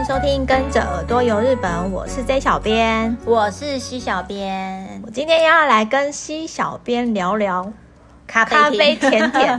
迎收听《跟着耳朵游日本》，我是 J 小编，我是西小编。我今天要来跟西小编聊聊咖啡咖啡甜点，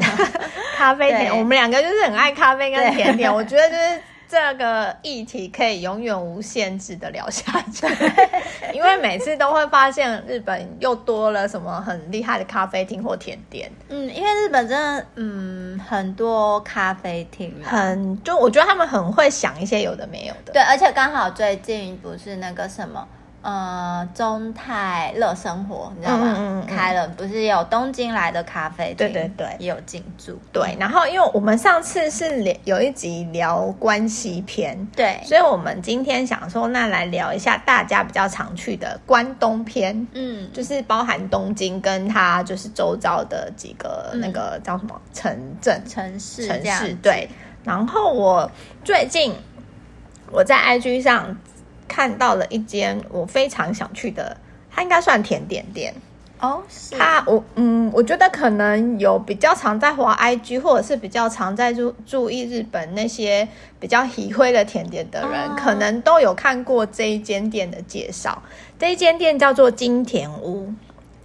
咖啡甜。我们两个就是很爱咖啡跟甜点，我觉得就是。这个议题可以永远无限制的聊下去，因为每次都会发现日本又多了什么很厉害的咖啡厅或甜点。嗯，因为日本真的嗯很多咖啡厅，很就我觉得他们很会想一些有的没有的。对，而且刚好最近不是那个什么。呃，中泰乐生活，你知道吗？嗯嗯嗯、开了，不是有东京来的咖啡厅？对对对，也有进驻。对，然后因为我们上次是聊有一集聊关西篇，对，所以我们今天想说，那来聊一下大家比较常去的关东篇。嗯，就是包含东京跟它就是周遭的几个那个叫什么城镇、城市、城市。对，然后我最近我在 IG 上。看到了一间我非常想去的，它应该算甜点店哦。是它我嗯，我觉得可能有比较常在华 IG，或者是比较常在注注意日本那些比较喜欢的甜点的人，哦，可能都有看过这一间店的介绍。这一间店叫做金田屋，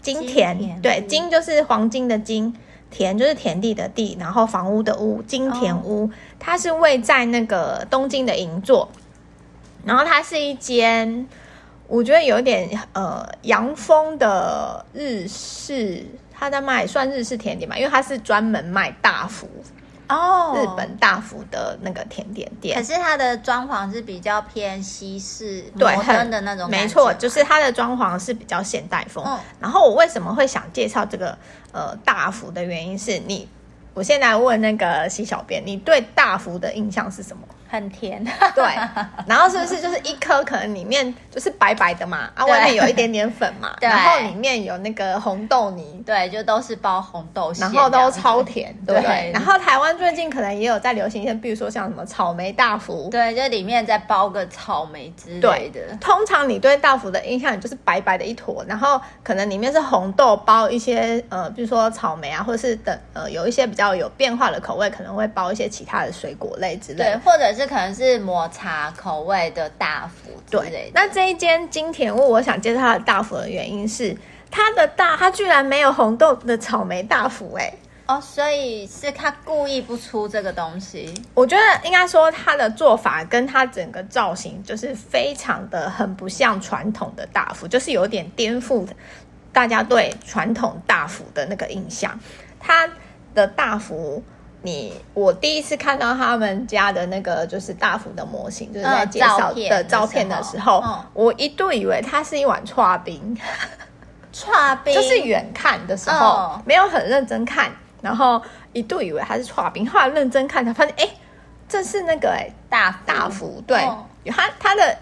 金田，金田对，金就是黄金的金，田就是田地的地，然后房屋的屋，金田屋，哦，它是位在那个东京的银座。然后它是一间，我觉得有点呃洋风的日式，它在卖算日式甜点吧，因为它是专门卖大福哦，日本大福的那个甜点店。可是它的装潢是比较偏西式，对，摩登的那种。没错，就是它的装潢是比较现代风。嗯。然后我为什么会想介绍这个呃大福的原因是你，我现在问那个西小编，你对大福的印象是什么？很甜，对，然后是不是就是一颗可能里面就是白白的嘛，啊，外面有一点点粉嘛，对，然后里面有那个红豆泥，对，就都是包红豆馅，然后都超甜，对，对。然后台湾最近可能也有在流行一些，比如说像什么草莓大福，对，就里面再包个草莓之类的。通常你对大福的印象就是白白的一坨，然后可能里面是红豆包一些呃，比如说草莓啊，或者是等呃有一些比较有变化的口味，可能会包一些其他的水果类之类的，对，或者。是可能是抹茶口味的大福之类的。对，那这一间金田屋，我想介绍它的大福的原因是，它的大，它居然没有红豆的草莓大福，哎，哦，所以是他故意不出这个东西。我觉得应该说，它的做法跟它整个造型，就是非常的很不像传统的大福，就是有点颠覆大家对传统大福的那个印象。它的大福。你我第一次看到他们家的那个就是大福的模型，就是在介绍的照片的时候，嗯、我一度以为它是一碗剉冰，剉冰？就是远看的时候、哦、没有很认真看，然后一度以为它是剉冰，后来认真看才发现，哎，这是那个哎大大福，对，哦、它它的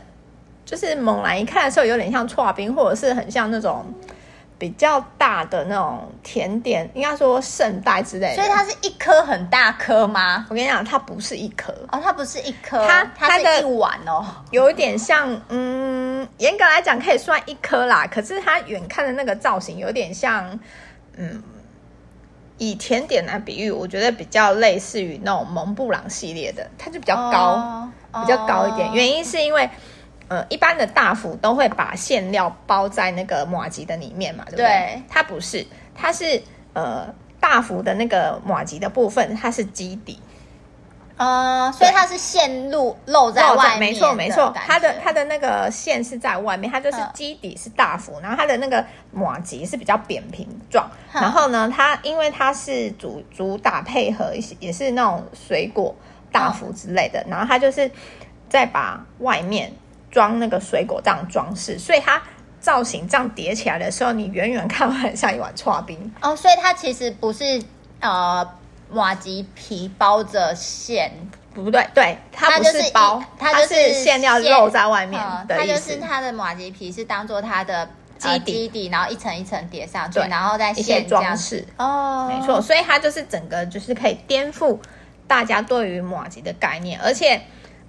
就是猛然一看的时候有点像剉冰，或者是很像那种。比较大的那种甜点，应该说圣代之类的，所以它是一颗很大颗吗？我跟你讲，它不是一颗哦，它不是一颗，它它是一碗哦，有一点像，嗯，严格来讲可以算一颗啦。可是它远看的那个造型有点像，嗯，以甜点来比喻，我觉得比较类似于那种蒙布朗系列的，它就比较高，哦、比较高一点。原因是因为。呃，一般的大福都会把馅料包在那个马吉的里面嘛，对不对？对，它不是，它是呃大福的那个马吉的部分，它是基底，呃，所以它是馅露露在外面，没错没错，它的它的那个馅是在外面，它就是基底是大福，然后它的那个马吉是比较扁平状，然后呢，它因为它是主主打配合一些也是那种水果大福之类的，然后它就是再把外面。装那个水果这样装饰，所以它造型这样叠起来的时候，你远远看会很像一碗刨冰哦。所以它其实不是呃麻糬皮包着馅，不对，对，它不是包，它就是馅料露在外面。它就是它的马吉皮是当做它的基底，基底，然后一层一层叠上去，然后再馅一些装饰哦，没错。所以它就是整个就是可以颠覆大家对于马吉的概念，而且。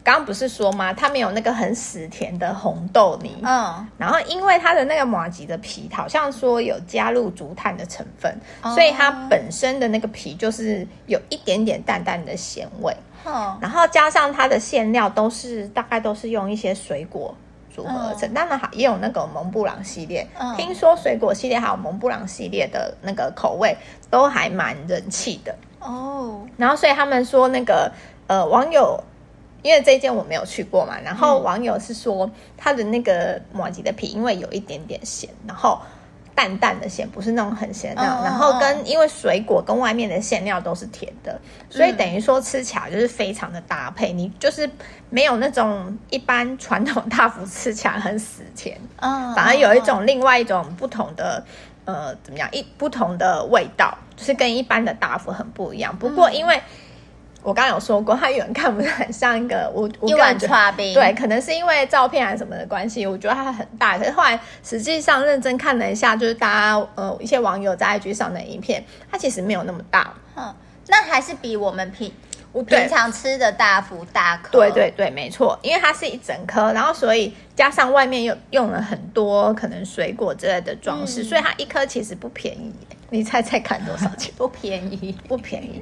刚刚不是说吗？它没有那个很死甜的红豆泥，嗯，然后因为它的那个马吉的皮好像说有加入竹炭的成分，哦、所以它本身的那个皮就是有一点点淡淡的咸味，哦，然后加上它的馅料都是大概都是用一些水果组合而成，当然好也有那个蒙布朗系列，嗯，听说水果系列还有蒙布朗系列的那个口味都还蛮人气的。哦。然后所以他们说那个呃网友，因为这一间我没有去过嘛，然后网友是说它的那个麻糬的皮因为有一点点咸，然后。淡淡的咸，不是那种很咸的然后跟因为水果跟外面的馅料都是甜的，所以等于说吃起来就是非常的搭配。你就是没有那种一般传统大福吃起来很死甜，反而有一种另外一种不同的呃怎么样一不同的味道，就是跟一般的大福很不一样。不过因为。我刚刚有说过，它远看不是很像一个我我感觉对，可能是因为照片还是什么的关系，我觉得它很大。可是后来实际上认真看了一下，就是大家呃一些网友在 IG 上的影片，它其实没有那么大。嗯，那还是比我们平我平常吃的大福大颗。对对对，没错，因为它是一整颗，然后所以加上外面又用了很多可能水果之类的装饰，嗯，所以它一颗其实不便宜。你猜猜看多少钱？不便宜，不便宜。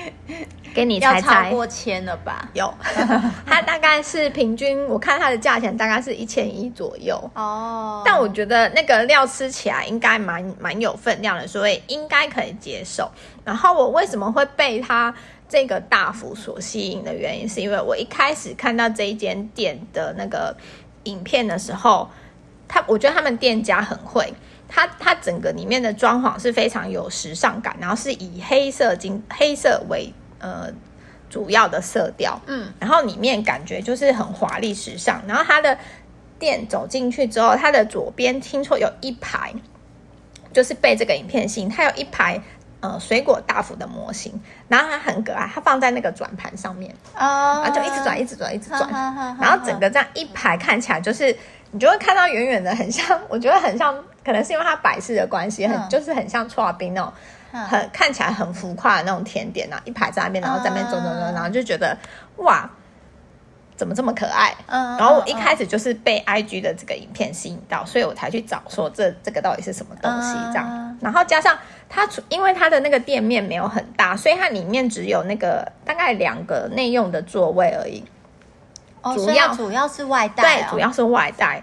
给你猜猜，要超过千了吧？有，它大概是平均，我看它的价钱大概是一千一左右哦。但我觉得那个料吃起来应该蛮蛮有分量的，所以应该可以接受。然后我为什么会被它这个大幅所吸引的原因，是因为我一开始看到这一间店的那个影片的时候，他我觉得他们店家很会。它它整个里面的装潢是非常有时尚感，然后是以黑色金黑色为呃主要的色调，嗯，然后里面感觉就是很华丽时尚。然后它的店走进去之后，它的左边听说有一排，就是被这个影片吸引，它有一排呃水果大福的模型，然后它很可爱，它放在那个转盘上面啊，就一直转一直转一直转，然后整个这样一排看起来就是你就会看到远远的很像，我觉得很像。可能是因为它摆饰的关系，很、嗯、就是很像搓冰那种，很、嗯、看起来很浮夸的那种甜点呐，一排在那边，然后在那边走走走，然后就觉得哇，怎么这么可爱？嗯，然后我一开始就是被 IG 的这个影片吸引到，所以我才去找说这这个到底是什么东西这样。嗯、然后加上它，因为它的那个店面没有很大，所以它里面只有那个大概两个内用的座位而已。哦，主要主要是外带、哦，对，主要是外带。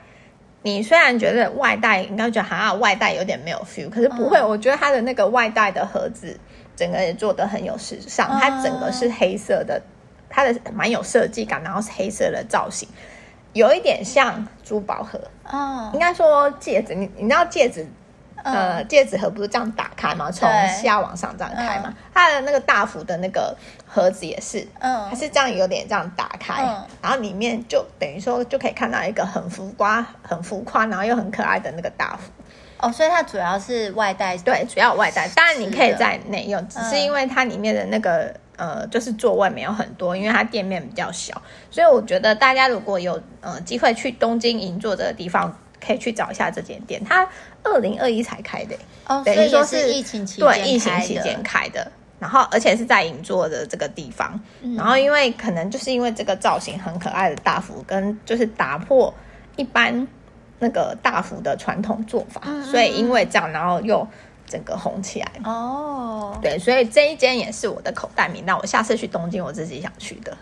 你虽然觉得外带应该觉得好像外带有点没有 feel，可是不会，嗯、我觉得它的那个外带的盒子整个也做的很有时尚，嗯、它整个是黑色的，它的蛮有设计感，然后是黑色的造型，有一点像珠宝盒，嗯，应该说戒指，你你知道戒指。呃，戒指盒不是这样打开吗？从下往上这样开嘛？它的那个大幅的那个盒子也是，嗯，它是这样有点这样打开，嗯，然后里面就等于说就可以看到一个很浮夸、很浮夸，然后又很可爱的那个大幅。哦，所以它主要是外带，对，主要外带。当然你可以在内用，只是因为它里面的那个呃，就是座位没有很多，因为它店面比较小，所以我觉得大家如果有呃机会去东京银座这个地方。可以去找一下这间店，它二零二一才开的，哦，等于说是疫情期间对疫情期间开的，然后而且是在银座的这个地方，嗯，然后因为可能就是因为这个造型很可爱的大福，跟就是打破一般那个大福的传统做法，嗯，所以因为这样，然后又整个红起来。哦，对，所以这一间也是我的口袋名单，我下次去东京我自己想去的。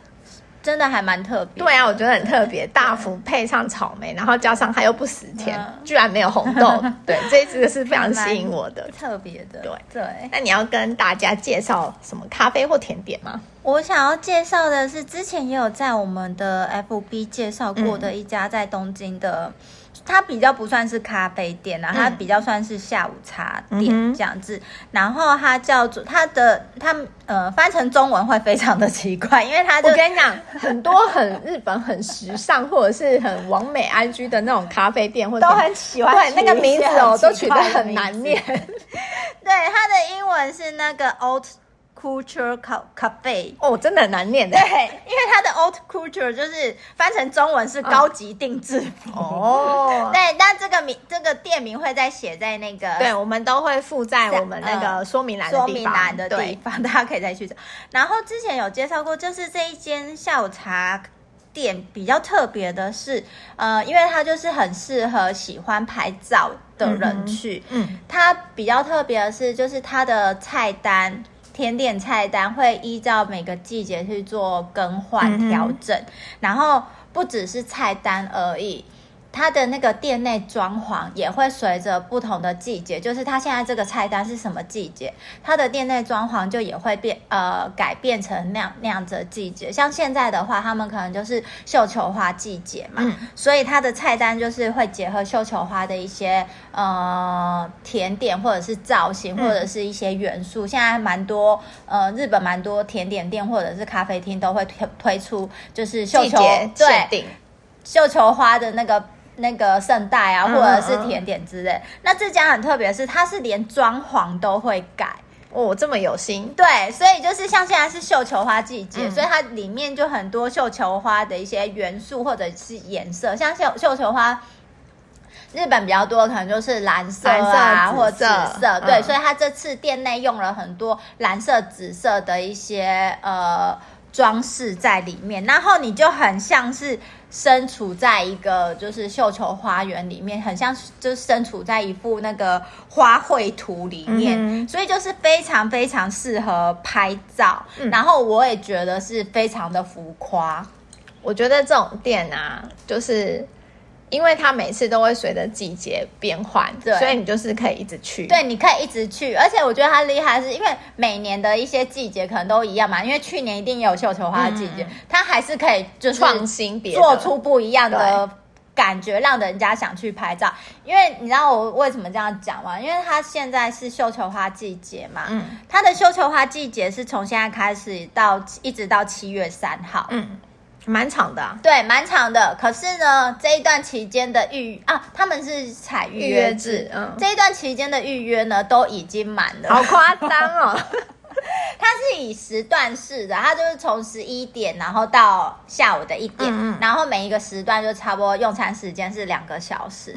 真的还蛮特别，对啊，我觉得很特别。大福配上草莓，然后加上它又不死甜，嗯、居然没有红豆，对，这一支是非常吸引我的，特别的。对对，那你要跟大家介绍什么咖啡或甜点吗？我想要介绍的是，之前也有在我们的 FB 介绍过的一家在东京的。嗯它比较不算是咖啡店啊，它比较算是下午茶店这样子。嗯、然后它叫做它的它呃翻成中文会非常的奇怪，因为它就我跟你讲，很多很日本很时尚或者是很完美 IG 的那种咖啡店，或者都很喜欢对那个名字哦，都取得很难念。对，它的英文是那个 Old Culture Cafe 哦，真的很难念的。对，因为它的 Old Culture 就是翻成中文是高级定制服哦。对，那这个名这个店名会再写在那个，对，我们都会附在我们那个说明栏说明栏的地方，大家可以再去找。然后之前有介绍过，就是这一间下午茶店比较特别的是，呃，因为它就是很适合喜欢拍照的人去。嗯，它比较特别的是，就是它的菜单。甜点菜单会依照每个季节去做更换调整，嗯、然后不只是菜单而已。它的那个店内装潢也会随着不同的季节，就是它现在这个菜单是什么季节，它的店内装潢就也会变呃改变成那样那样子的季节。像现在的话，他们可能就是绣球花季节嘛，嗯、所以它的菜单就是会结合绣球花的一些呃甜点或者是造型或者是一些元素。嗯、现在蛮多呃日本蛮多甜点店或者是咖啡厅都会推推出就是绣球对绣球花的那个。那个圣代啊，或者是甜点之类。嗯嗯，那这家很特别，是它是连装潢都会改哦，这么有心。对，所以就是像现在是绣球花季节，嗯、所以它里面就很多绣球花的一些元素或者是颜色，像绣绣球花，日本比较多可能就是蓝色啊，或紫色。对，嗯、所以它这次店内用了很多蓝色、紫色的一些呃。装饰在里面，然后你就很像是身处在一个就是绣球花园里面，很像就是身处在一幅那个花卉图里面，嗯、所以就是非常非常适合拍照。嗯、然后我也觉得是非常的浮夸。我觉得这种店啊，就是。因为它每次都会随着季节变换，对，所以你就是可以一直去。对，你可以一直去，而且我觉得它厉害是因为每年的一些季节可能都一样嘛。因为去年一定也有绣球花的季节，嗯、它还是可以就是创新，做出不一样的感觉，让人家想去拍照。因为你知道我为什么这样讲吗？因为它现在是绣球花季节嘛，嗯，它的绣球花季节是从现在开始到一直到七月三号，嗯。蛮长的、啊，对，蛮长的。可是呢，这一段期间的预啊，他们是采预约制，嗯，这一段期间的预约呢，都已经满了，好夸张哦。它是以时段式的，它就是从十一点，然后到下午的一点，嗯嗯，然后每一个时段就差不多用餐时间是两个小时，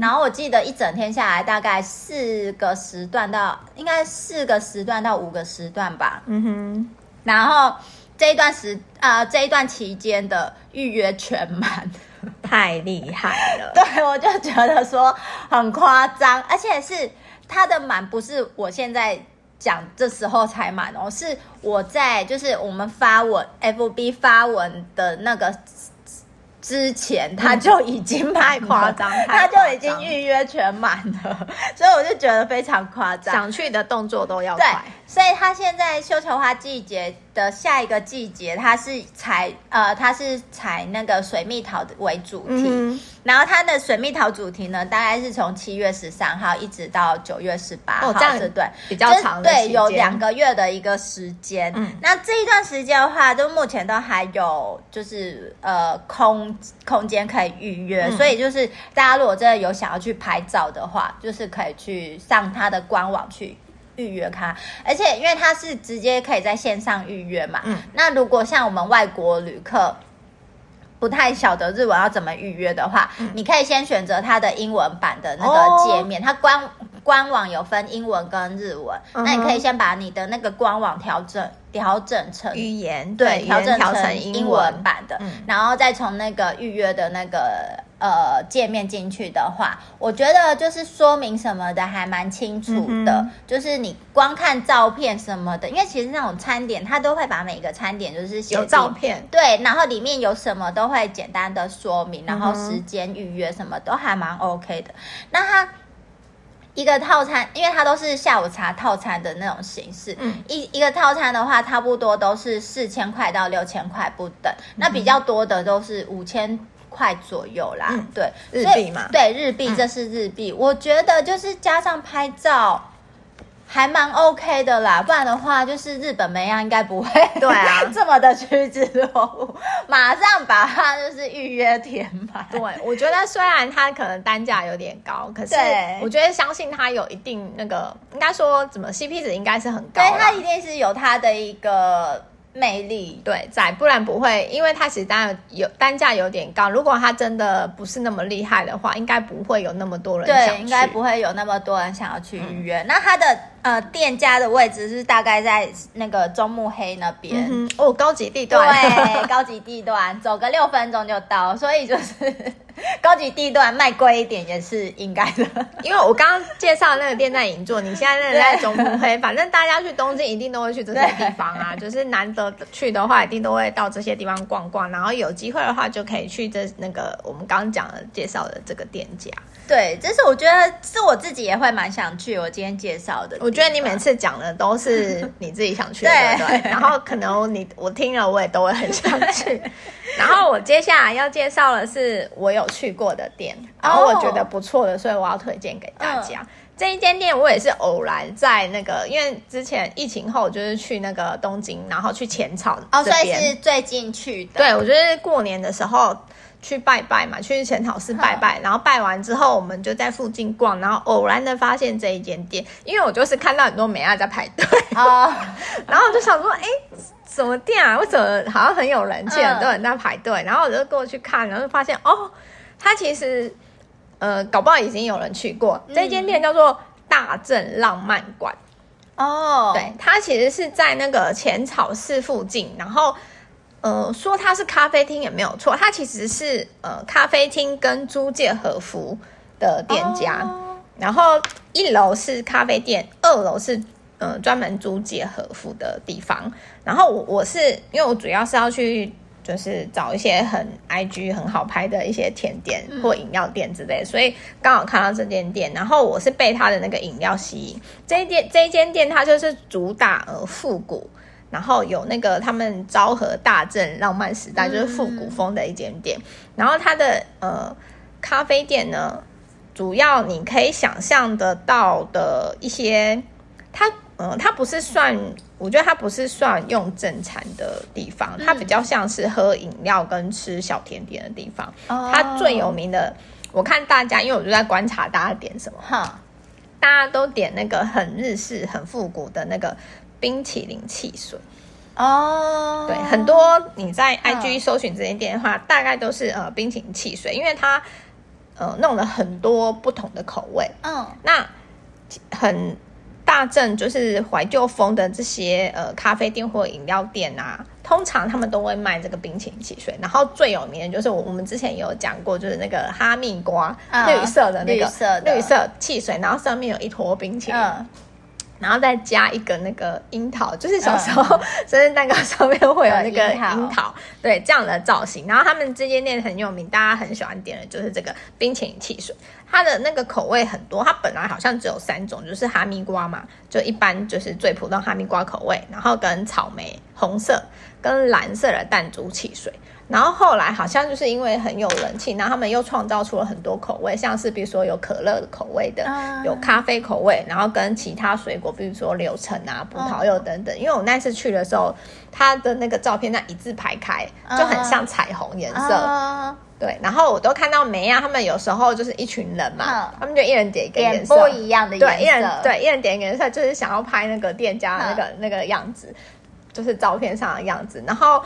然后我记得一整天下来大概四个时段到，应该四个时段到五个时段吧，嗯哼，然后。这一段时啊、呃，这一段期间的预约全满，太厉害了。对，我就觉得说很夸张，而且是它的满不是我现在讲这时候才满哦，是我在就是我们发文 FB 发文的那个。之前他就已经太夸张，他就已经预约全满了，所以我就觉得非常夸张，想去的动作都要快。对，所以他现在绣球花季节的下一个季节，它是采呃，它是采那个水蜜桃为主题，嗯、然后它的水蜜桃主题呢，大概是从七月十三号一直到九月十八号，哦、这样子对，比较长的，对，有两个月的一个时间。嗯，那这一段时间的话，就目前都还有就是呃空空间可以预约，嗯、所以就是大家如果真的有想要去拍照的话，就是可以去上它的官网去。预约它，而且因为它是直接可以在线上预约嘛，嗯，那如果像我们外国旅客不太晓得日文要怎么预约的话，嗯，你可以先选择它的英文版的那个界面，哦，它官官网有分英文跟日文，嗯，那你可以先把你的那个官网调整调整成语言，对，调整成英文。版的，嗯，然后再从那个预约的那个。呃，界面进去的话，我觉得就是说明什么的还蛮清楚的，嗯、就是你光看照片什么的，因为其实那种餐点它都会把每个餐点就是写有照片，对，然后里面有什么都会简单的说明，然后时间预约什么都还蛮 OK 的。嗯、那它一个套餐，因为它都是下午茶套餐的那种形式，嗯，一一个套餐的话，差不多都是四千块到六千块不等，那比较多的都是五千。块左右啦，嗯、对，日币嘛，对，日币，这是日币。嗯、我觉得就是加上拍照，还蛮 OK 的啦。不然的话，就是日本美样应该不会，对啊，这么的趋之若鹜，马上把它就是预约填满。对，我觉得虽然它可能单价有点高，可是我觉得相信它有一定那个，应该说怎么 CP 值应该是很高，对，它一定是有它的一个。魅力对，在不然不会，因为它其实单有单价有点高。如果它真的不是那么厉害的话，应该不会有那么多人。对，应该不会有那么多人想要去预约。嗯、那它的呃店家的位置是大概在那个中目黑那边、嗯、哦，高级地段。对，高级地段，走个六分钟就到，所以就是 高级地段卖贵一点也是应该的，因为我刚刚介绍那个店在银座，你现在那个在中目黑，反正大家去东京一定都会去这些地方啊，就是难得去的话，一定都会到这些地方逛逛，然后有机会的话就可以去这那个我们刚刚讲的介绍的这个店家。对，这是我觉得是我自己也会蛮想去。我今天介绍的，我觉得你每次讲的都是你自己想去的，对。然后可能你我听了我也都会很想去。然后我接下来要介绍的是我有去过的店，然后我觉得不错的，所以我要推荐给大家。Oh. 这一间店我也是偶然在那个，因为之前疫情后就是去那个东京，然后去浅草哦，oh, 所以是最近去的。对，我就是过年的时候。去拜拜嘛，去浅草寺拜拜，然后拜完之后，我们就在附近逛，然后偶然的发现这一间店，因为我就是看到很多美亚在排队啊，然后我就想说，哎，什么店啊？为什么好像很有人气，很多人在排队？然后我就过去看，然后就发现哦，它其实呃，搞不好已经有人去过。这间店叫做大正浪漫馆哦，对，它其实是在那个浅草寺附近，然后。呃，说它是咖啡厅也没有错，它其实是呃咖啡厅跟租借和服的店家，oh. 然后一楼是咖啡店，二楼是呃专门租借和服的地方。然后我我是因为我主要是要去就是找一些很 IG 很好拍的一些甜点或饮料店之类，嗯、所以刚好看到这间店，然后我是被它的那个饮料吸引。这一店这一间店它就是主打呃复古。然后有那个他们昭和大正浪漫时代，就是复古风的一间店。嗯、然后它的呃咖啡店呢，主要你可以想象得到的一些，它呃它不是算，我觉得它不是算用正餐的地方，它比较像是喝饮料跟吃小甜点的地方。嗯、它最有名的，我看大家，因为我就在观察大家点什么，哈，大家都点那个很日式、很复古的那个。冰淇淋汽水哦，对，很多你在 IG 搜寻这间店的话，嗯、大概都是呃冰淇淋汽水，因为它呃弄了很多不同的口味。嗯，那很大正就是怀旧风的这些呃咖啡店或饮料店啊，通常他们都会卖这个冰淇淋汽水。然后最有名的就是我我们之前有讲过，就是那个哈密瓜、嗯、绿色的那个绿色的绿色汽水，然后上面有一坨冰淇淋。嗯然后再加一个那个樱桃，就是小时候 生日蛋糕上面会有那个樱桃，对，这样的造型。然后他们这间店很有名，大家很喜欢点的就是这个冰淇淋汽水。它的那个口味很多，它本来好像只有三种，就是哈密瓜嘛，就一般就是最普通哈密瓜口味，然后跟草莓红色跟蓝色的弹珠汽水。然后后来好像就是因为很有人气，然后他们又创造出了很多口味，像是比如说有可乐的口味的，有咖啡口味，然后跟其他水果，比如说柳橙啊、葡萄柚等等。因为我那次去的时候，它的那个照片那一字排开，就很像彩虹颜色。对，然后我都看到梅亚他们有时候就是一群人嘛，他们就一人点一个颜色，不一样的颜色。对，一人对一人点一个颜色，就是想要拍那个店家那个那个样子，就是照片上的样子，然后。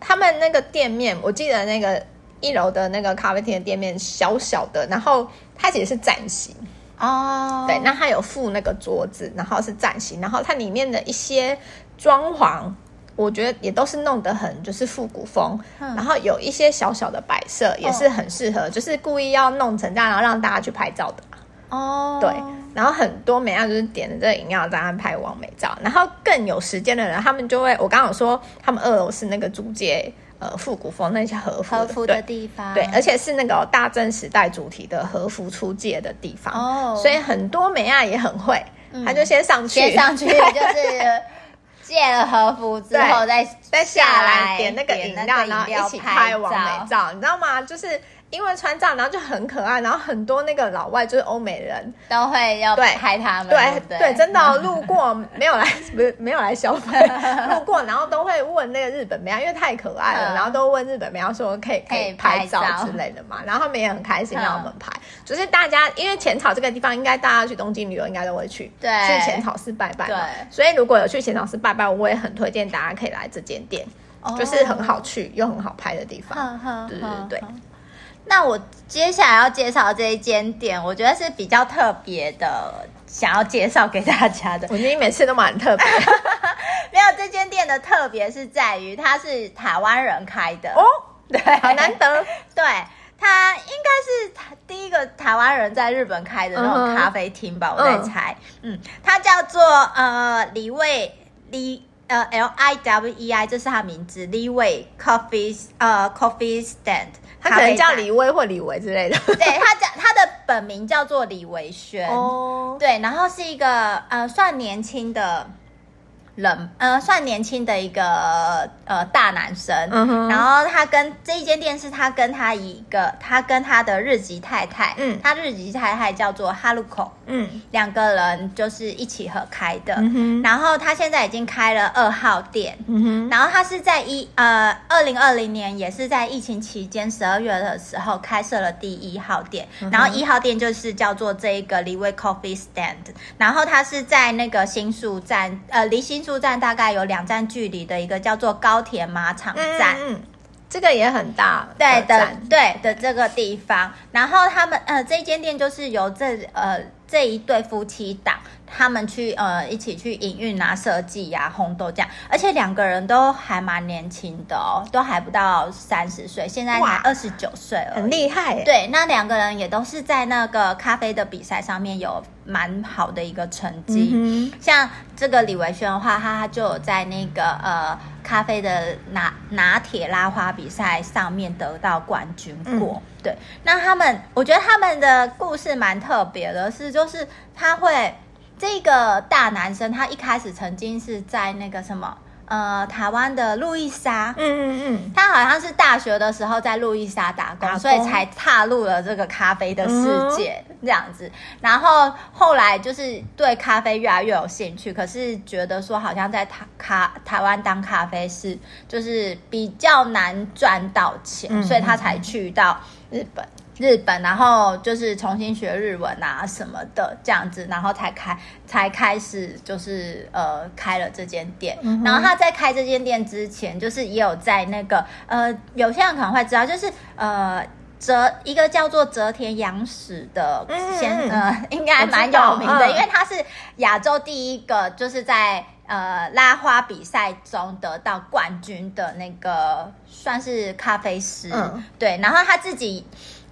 他们那个店面，我记得那个一楼的那个咖啡厅的店面小小的，然后它其实是站型哦。对，那它有附那个桌子，然后是站型，然后它里面的一些装潢，我觉得也都是弄得很就是复古风，嗯、然后有一些小小的摆设也是很适合，哦、就是故意要弄成这样，然后让大家去拍照的哦。对。然后很多美亚就是点的这个饮料在那拍完美照，然后更有时间的人，他们就会我刚刚有说，他们二楼是那个租借呃复古风那些和服和服的地方，对，而且是那个大正时代主题的和服出借的地方哦，所以很多美亚也很会，他就先上去，先上去就是借了和服之后 再再下来点那个饮料，然后一起拍完美照，你知道吗？就是。因为穿这样，然后就很可爱，然后很多那个老外就是欧美人都会要拍他们，对对，真的、哦、路过没有来 不是没有来消费，路过然后都会问那个日本妹，因为太可爱了，然后都问日本妹说可以可以拍照之类的嘛，然后他们也很开心让我们拍，就是大家因为浅草这个地方，应该大家去东京旅游应该都会去，对，去浅草寺拜拜，对，所以如果有去浅草寺拜拜，我也很推荐大家可以来这间店，就是很好去又很好拍的地方，对对对。那我接下来要介绍这一间店，我觉得是比较特别的，想要介绍给大家的。我觉得你每次都蛮特别，没有这间店的特别是在于它是台湾人开的哦，对，好难得。对，它应该是台第一个台湾人在日本开的那种咖啡厅吧，uh. 我在猜。嗯，它叫做呃李卫李呃 L I W E I，这是它名字，李卫 Coffee 呃 Coffee Stand，他可能叫李威或李维之类的。对，他叫他的本名叫做李维轩。哦、oh.，对，然后是一个呃算年轻的。人呃，算年轻的一个呃大男生，嗯，然后他跟这一间店是他跟他一个他跟他的日籍太太，嗯，他日籍太太叫做哈鲁口，嗯，两个人就是一起合开的，嗯，然后他现在已经开了二号店，嗯，然后他是在一呃二零二零年也是在疫情期间十二月的时候开设了第一号店，嗯，然后一号店就是叫做这一个李威 Coffee Stand，然后他是在那个新宿站呃离新。宿站大概有两站距离的一个叫做高田马场站，嗯，这个也很大，对的，对的这个地方。然后他们呃，这间店就是由这呃这一对夫妻档他们去呃一起去营运啊、设计呀、烘豆这样，而且两个人都还蛮年轻的哦，都还不到三十岁，现在才二十九岁了，很厉害。对，那两个人也都是在那个咖啡的比赛上面有。蛮好的一个成绩，嗯，像这个李维轩的话，他他就有在那个呃咖啡的拿拿铁拉花比赛上面得到冠军过。嗯、对，那他们我觉得他们的故事蛮特别的，是就是他会这个大男生，他一开始曾经是在那个什么。呃，台湾的路易莎，嗯嗯嗯，他好像是大学的时候在路易莎打工，打工，所以才踏入了这个咖啡的世界，嗯，这样子。然后后来就是对咖啡越来越有兴趣，可是觉得说好像在台咖台湾当咖啡师就是比较难赚到钱，嗯，所以他才去到日本。日本，然后就是重新学日文啊什么的这样子，然后才开才开始就是呃开了这间店。嗯。然后他在开这间店之前，就是也有在那个呃，有些人可能会知道，就是呃泽一个叫做泽田洋史的先、嗯、呃，应该蛮有名的，因为他是亚洲第一个就是在呃拉花比赛中得到冠军的那个算是咖啡师。嗯。对，然后他自己。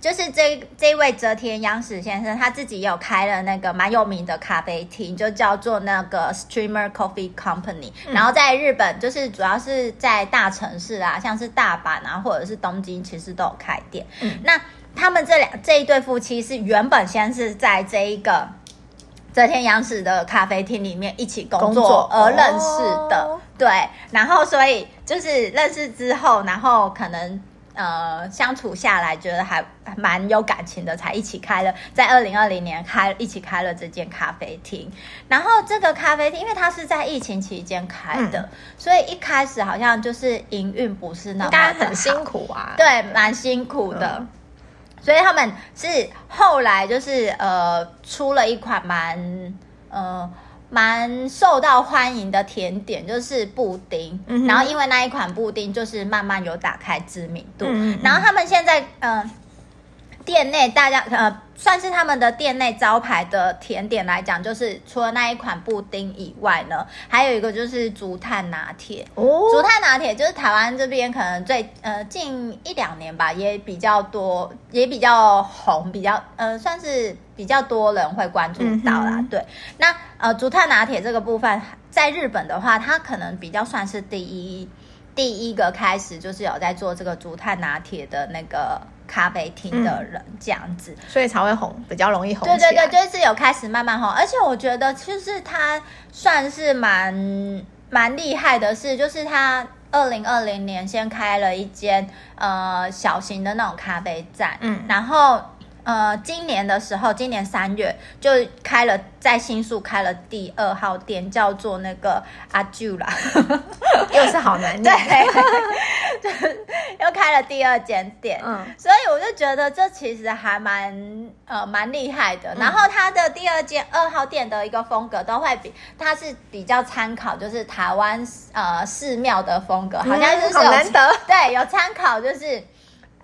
就是这这位泽田洋史先生，他自己有开了那个蛮有名的咖啡厅，就叫做那个 Streamer Coffee Company。嗯。然后在日本，就是主要是在大城市啊，像是大阪啊，或者是东京，其实都有开店。嗯。那他们这两这一对夫妻是原本先是在这一个泽田洋史的咖啡厅里面一起工作而认识的。哦。对。然后所以就是认识之后，然后可能。呃，相处下来觉得还蛮有感情的，才一起开了，在二零二零年开一起开了这间咖啡厅。然后这个咖啡厅，因为它是在疫情期间开的，嗯，所以一开始好像就是营运不是那么，很辛苦啊。对，蛮辛苦的，嗯。所以他们是后来就是呃出了一款蛮呃。蛮受到欢迎的甜点就是布丁，嗯，然后因为那一款布丁就是慢慢有打开知名度，嗯，然后他们现在嗯。呃店内大家呃，算是他们的店内招牌的甜点来讲，就是除了那一款布丁以外呢，还有一个就是竹炭拿铁。哦，竹炭拿铁就是台湾这边可能最呃近一两年吧，也比较多，也比较红，比较呃算是比较多人会关注到啦。嗯、对，那呃竹炭拿铁这个部分，在日本的话，它可能比较算是第一第一个开始就是有在做这个竹炭拿铁的那个。咖啡厅的人这样子，所以才会红，比较容易红。对对对，就是有开始慢慢红，而且我觉得其实他算是蛮蛮厉害的是，就是他二零二零年先开了一间呃小型的那种咖啡站，嗯，然后。呃，今年的时候，今年三月就开了在新宿开了第二号店，叫做那个阿舅啦，又是好难念，对，又开了第二间店，嗯，所以我就觉得这其实还蛮呃蛮厉害的。然后它的第二间二号店的一个风格都会比它是比较参考，就是台湾呃寺庙的风格，好像就是好难得，对，有参考就是。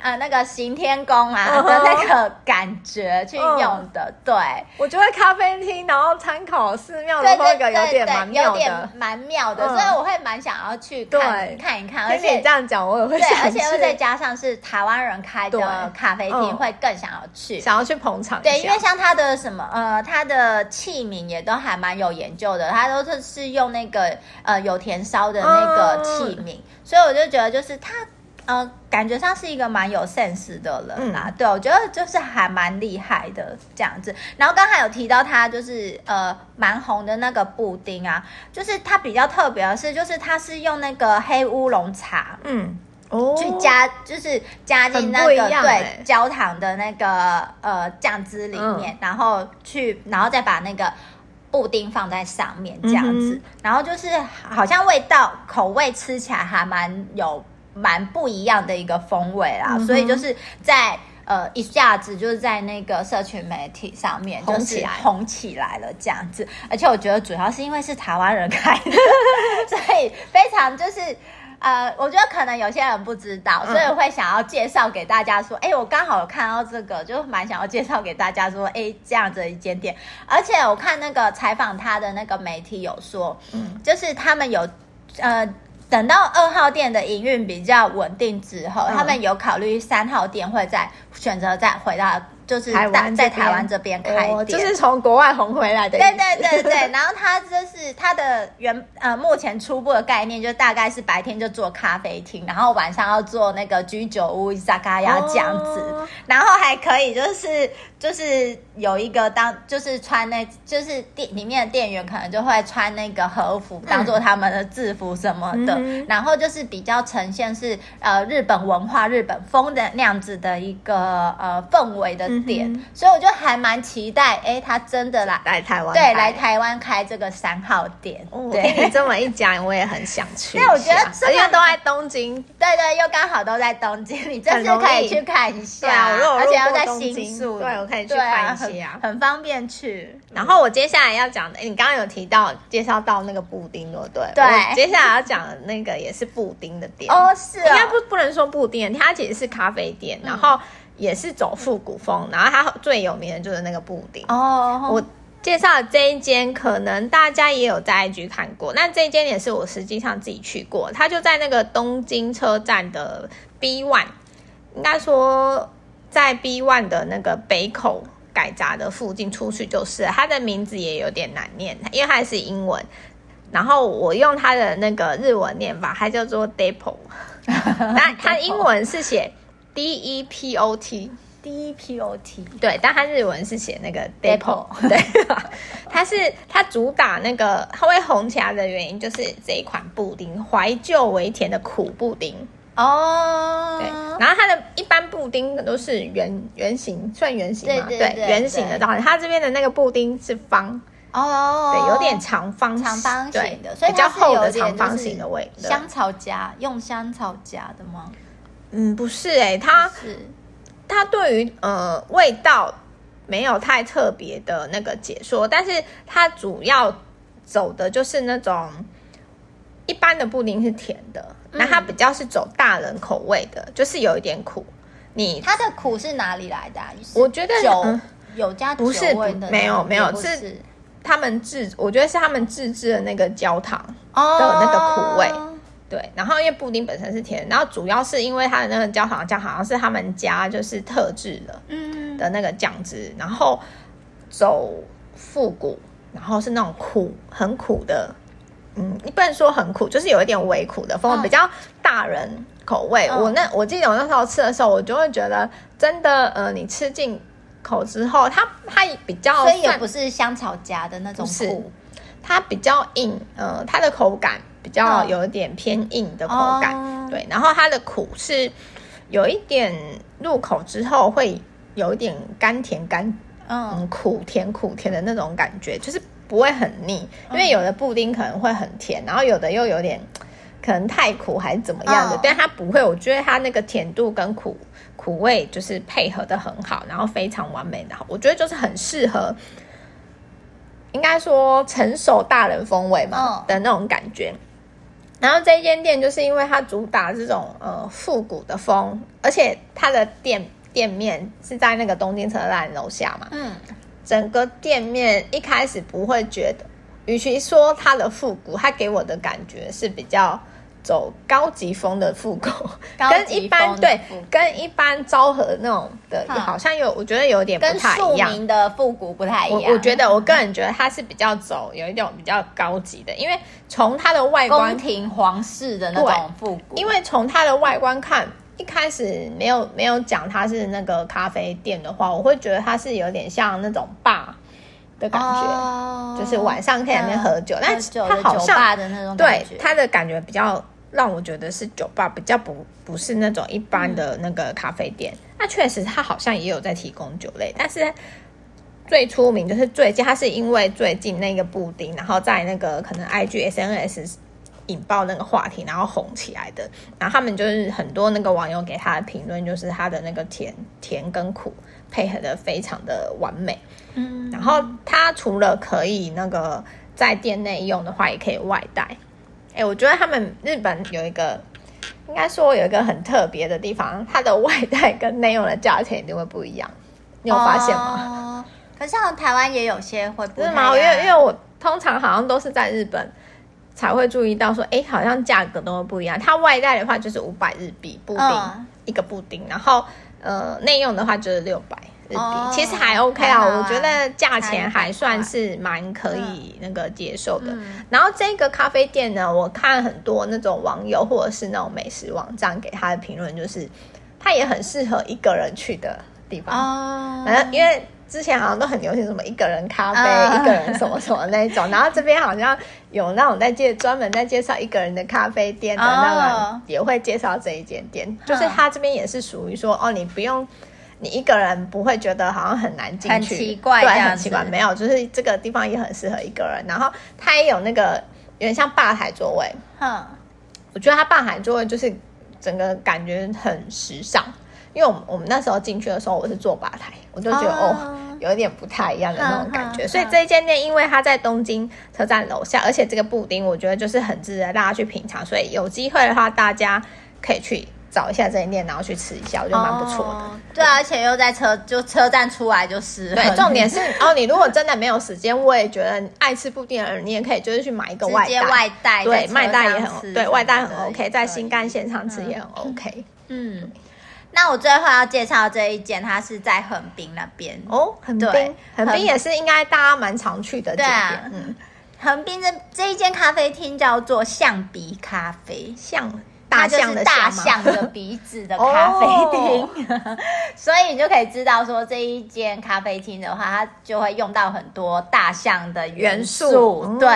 呃，那个行天宫啊的那个感觉去用的，对。我觉得咖啡厅，然后参考寺庙的风格有点蛮妙的，有点蛮妙的，所以我会蛮想要去看看一看。而且你这样讲，我也会对，而且又再加上是台湾人开的咖啡厅，会更想要去，想要去捧场。对，因为像它的什么呃，它的器皿也都还蛮有研究的，它都是是用那个呃有田烧的那个器皿，所以我就觉得就是它。呃，感觉上是一个蛮有 sense 的人啦，嗯、对，我觉得就是还蛮厉害的这样子。然后刚才有提到他就是呃蛮红的那个布丁啊，就是它比较特别的是，就是它是用那个黑乌龙茶，嗯，哦，去加就是加进那个对焦糖的那个呃酱汁里面，嗯、然后去然后再把那个布丁放在上面这样子，嗯、然后就是好像味道口味吃起来还蛮有。蛮不一样的一个风味啦，嗯、所以就是在呃一下子就是在那个社群媒体上面红起来，红起来了这样子。而且我觉得主要是因为是台湾人开的，所以非常就是呃，我觉得可能有些人不知道，所以我会想要介绍给大家说，哎、嗯欸，我刚好有看到这个，就蛮想要介绍给大家说，哎、欸，这样子的一间店。而且我看那个采访他的那个媒体有说，嗯，就是他们有呃。等到二号店的营运比较稳定之后，嗯、他们有考虑三号店会再选择再回到。就是台湾在台湾这边开店，就是从国外红回来的。对对对 对，然后他就是他的原呃目前初步的概念，就大概是白天就做咖啡厅，然后晚上要做那个居酒屋、伊萨卡亚这样子，然后还可以就是就是有一个当就是穿那，就是店里面的店员可能就会穿那个和服当做他们的制服什么的，嗯、然后就是比较呈现是呃日本文化、日本风的那样子的一个呃氛围的。点，嗯、所以我就还蛮期待，哎、欸，他真的来来台湾，对，来台湾开这个三号店。哦、对，听你这么一讲，我也很想去。对，我觉得这边都在东京，对，对对，又刚好都在东京，你这次可以去看一下，对，而且要在新宿，对，我可以去看一下，很方便去。然后我接下来要讲的，你刚刚有提到介绍到那个布丁，对不对？对，接下来要讲的那个也是布丁的店哦，是、哦，应该不不能说布丁，它其实是咖啡店，然后。也是走复古风，然后它最有名的就是那个布丁哦。Oh. 我介绍的这一间，可能大家也有在 IG 看过。那这一间也是我实际上自己去过，它就在那个东京车站的 B One，应该说在 B One 的那个北口改闸的附近出去就是。它的名字也有点难念，因为它是英文。然后我用它的那个日文念法，它叫做 Depot。那它英文是写。D E P O T，D E P O T，对，但它日文是写那个 Depot，对，它是它主打那个它会红起来的原因，就是这一款布丁，怀旧为甜的苦布丁。哦，对，然后它的一般布丁都是圆圆形，算圆形嘛，对，圆形的，然后它这边的那个布丁是方。哦，对，有点长方长方形的，所以比较厚的长方形的味，香草夹用香草夹的吗？嗯，不是哎、欸，它是它对于呃味道没有太特别的那个解说，但是它主要走的就是那种一般的布丁是甜的，那、嗯、它比较是走大人口味的，就是有一点苦。你它的苦是哪里来的、啊？我觉得酒、嗯、有加酒味的没有没有是，是他们制我觉得是他们自制的那个焦糖的那个苦味。哦对，然后因为布丁本身是甜，然后主要是因为它的那个焦糖酱好像是他们家就是特制的，嗯的那个酱汁，然后走复古，然后是那种苦很苦的，嗯，你不能说很苦，就是有一点微苦的风味，哦、比较大人口味。哦、我那我记得我那时候吃的时候，我就会觉得真的，呃，你吃进口之后，它它比较，所以也不是香草夹的那种苦，它比较硬，呃，它的口感。比较有一点偏硬的口感，哦、对，然后它的苦是有一点入口之后会有一点甘甜甘，嗯，嗯，苦甜苦甜的那种感觉，就是不会很腻，因为有的布丁可能会很甜，然后有的又有点 可能太苦还是怎么样的，哦、但它不会，我觉得它那个甜度跟苦苦味就是配合的很好，然后非常完美的，我觉得就是很适合，应该说成熟大人风味嘛、哦、的那种感觉。然后这一间店就是因为它主打这种呃复古的风，而且它的店店面是在那个东京车站楼下嘛，嗯，整个店面一开始不会觉得，与其说它的复古，它给我的感觉是比较。走高级风的复古，跟一般对，跟一般昭和那种的，好像有，我觉得有点不太一样。的复古不太一样。我我觉得，我个人觉得它是比较走有一种比较高级的，因为从它的外观，宫廷皇室的那种复古。因为从它的外观看，一开始没有没有讲它是那个咖啡店的话，我会觉得它是有点像那种吧。的感觉、哦，就是晚上可以在那边喝酒，但是它好像的那种对它的感觉比较让我觉得是酒吧，比较不不是那种一般的那个咖啡店。嗯、那确实，它好像也有在提供酒类，但是最出名就是最近，它是因为最近那个布丁，然后在那个可能 IG SNS 引爆那个话题，然后红起来的。然后他们就是很多那个网友给他的评论，就是他的那个甜甜跟苦配合的非常的完美。嗯，然后它除了可以那个在店内用的话，也可以外带。哎，我觉得他们日本有一个，应该说有一个很特别的地方，它的外带跟内用的价钱一定会不一样。你有发现吗？哦、可是像台湾也有些会不是吗？因为因为我通常好像都是在日本才会注意到说，哎，好像价格都会不一样。它外带的话就是五百日币布丁、嗯、一个布丁，然后呃内用的话就是六百。日币其实还 OK 啊，我觉得价钱还算是蛮可以那个接受的。然后这个咖啡店呢，我看很多那种网友或者是那种美食网站给他的评论，就是它也很适合一个人去的地方。哦，反正因为之前好像都很流行什么一个人咖啡、uh, 一个人什么什么那一种，然后这边好像有那种在介专门在介绍一个人的咖啡店的那个，也会介绍这一间店。Oh. 就是他这边也是属于说，哦，你不用。你一个人不会觉得好像很难进去，很奇怪，对，很奇怪。没有，就是这个地方也很适合一个人。然后他也有那个有点像吧台座位，哼，我觉得他吧台座位就是整个感觉很时尚。因为我们我们那时候进去的时候，我是坐吧台，我就觉得哦，哦，有一点不太一样的那种感觉。所以这一间店，因为它在东京车站楼下，而且这个布丁我觉得就是很值得大家去品尝。所以有机会的话，大家可以去。找一下这间店，然后去吃一下，我觉得蛮不错的。Oh, 对，对，而且又在车就车站出来就是。对，重点是哦，你如果真的没有时间，我也觉得爱吃布丁的人，你也可以就是去买一个外带。外带。对，外带也很对，外带很 OK，在新干线上吃也很 OK。嗯，那我最后要介绍这一间，它是在横滨那边哦，横滨，横滨也是应该大家蛮常去的。对啊，嗯，横滨这这一间咖啡厅叫做象鼻咖啡，象。它就是大象的鼻子的 咖啡厅，哦、所以你就可以知道说，这一间咖啡厅的话，它就会用到很多大象的元素。元素对，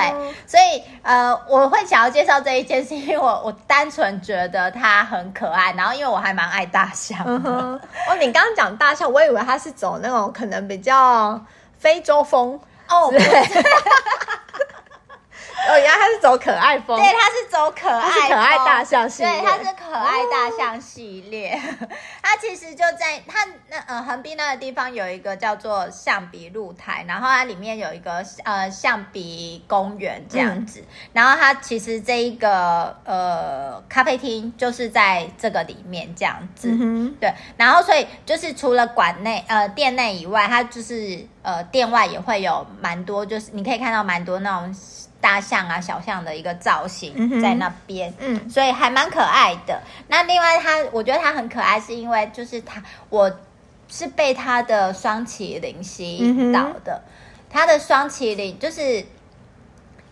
所以呃，我会想要介绍这一间，是因为我 我单纯觉得它很可爱，然后因为我还蛮爱大象。哦，你刚刚讲大象，我以为它是走那种可能比较非洲风哦。哦，原来他是走可爱风，对，他是走可爱，是可爱大象系列，对，他是可爱大象系列。它、哦、其实就在他那呃横滨那个地方有一个叫做象鼻露台，然后它里面有一个呃象鼻公园这样子。嗯、然后它其实这一个呃咖啡厅就是在这个里面这样子，嗯、对。然后所以就是除了馆内呃店内以外，它就是呃店外也会有蛮多，就是你可以看到蛮多那种。大象啊，小象的一个造型在那边，嗯，嗯，所以还蛮可爱的。那另外它，我觉得它很可爱，是因为就是它，我是被它的双麒麟吸引到的。它的双麒麟就是，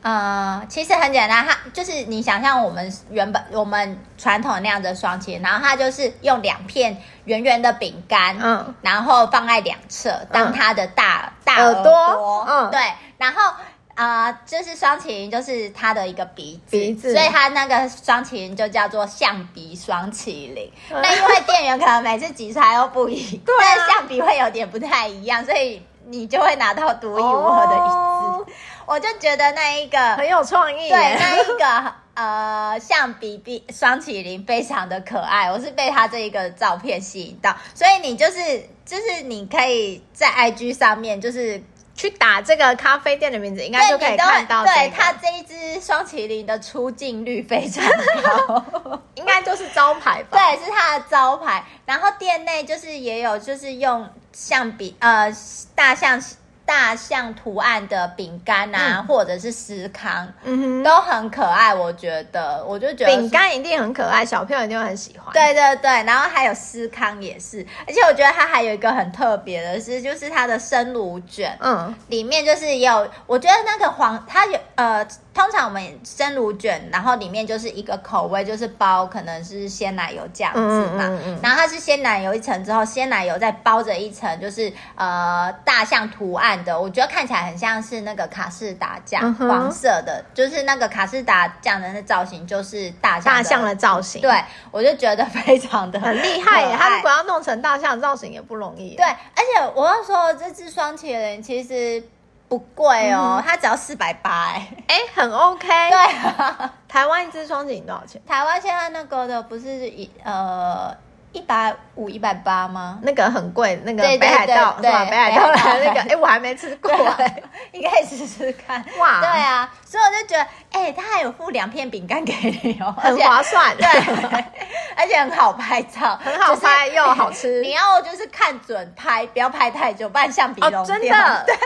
呃，其实很简单，它就是你想象我们原本我们传统那样的双麒麟，然后它就是用两片圆圆的饼干，嗯，然后放在两侧当它的大、嗯、大耳朵，嗯，对，然后。啊、呃，就是双麒麟，就是他的一个鼻子，鼻子，所以他那个双麒麟就叫做象鼻双麒麟。那因为店员可能每次挤出来都不一样，对、啊，但象鼻会有点不太一样，所以你就会拿到独一无二的一只。Oh, 我就觉得那一个很有创意，对，那一个呃象鼻鼻双麒麟非常的可爱，我是被他这一个照片吸引到，所以你就是就是你可以在 IG 上面就是。去打这个咖啡店的名字，应该就可以看到、这个。对，它这一支双麒麟的出镜率非常高，应该就是招牌吧？对，是它的招牌。然后店内就是也有，就是用象鼻呃大象。大象图案的饼干啊，嗯、或者是司康，嗯哼，都很可爱。我觉得，我就觉得饼干一定很可爱，小朋友一定会很喜欢。对对对，然后还有司康也是，而且我觉得它还有一个很特别的是，就是它的生乳卷，嗯，里面就是也有，我觉得那个黄，它有呃。通常我们生乳卷，然后里面就是一个口味，就是包可能是鲜奶油这样子嘛。嗯嗯嗯、然后它是鲜奶油一层之后，鲜奶油再包着一层，就是呃大象图案的。我觉得看起来很像是那个卡士达酱，嗯、黄色的，就是那个卡士达酱的那造型，就是大象大象的造型。对，我就觉得非常的很厉害耶。它如果要弄成大象造型也不容易。对，而且我要说这支双麒麟其实。不贵哦，嗯、它只要四百八，哎哎，很 OK。对、啊，台湾一支霜淇淋多少钱？台湾现在那个的不是一呃一百五、一百八吗？那个很贵，那个北海道是吧？北海道那个，哎，我还没吃过，你可以试试看。哇，对啊，所以我就觉得，哎，他还有附两片饼干给你哦，很划算。对，而且很好拍照，很好拍又好吃。你要就是看准拍，不要拍太久，不然橡皮龙真的对。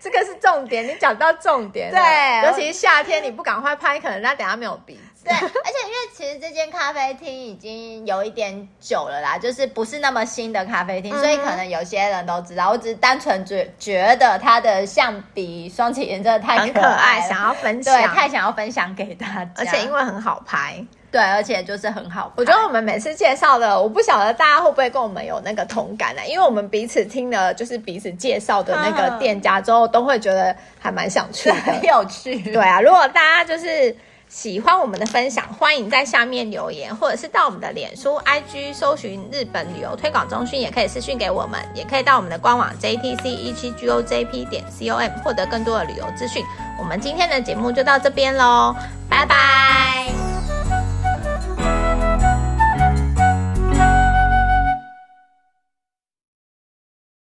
这个是重点，你讲到重点。对，尤其是夏天，你不赶快拍，可能他等下没有鼻子。对，而且因为其实这间咖啡厅已经有一点久了啦，就是不是那么新的咖啡厅，嗯、所以可能有些人都知道。我只是单纯觉觉得它的象鼻霜淇淋真的太可爱，可爱，想要分享，对，太想要分享给大家，而且因为很好拍。对，而且就是很好。我觉得我们每次介绍的，我不晓得大家会不会跟我们有那个同感呢？因为我们彼此听了就是彼此介绍的那个店家之后，都会觉得还蛮想去的，很有趣。对啊，如果大家就是喜欢我们的分享，欢迎在下面留言，或者是到我们的脸书、IG 搜寻日本旅游推广中心，也可以私讯给我们，也可以到我们的官网 JTC 一七 GOJP 点 COM 获得更多的旅游资讯。我们今天的节目就到这边喽，拜拜。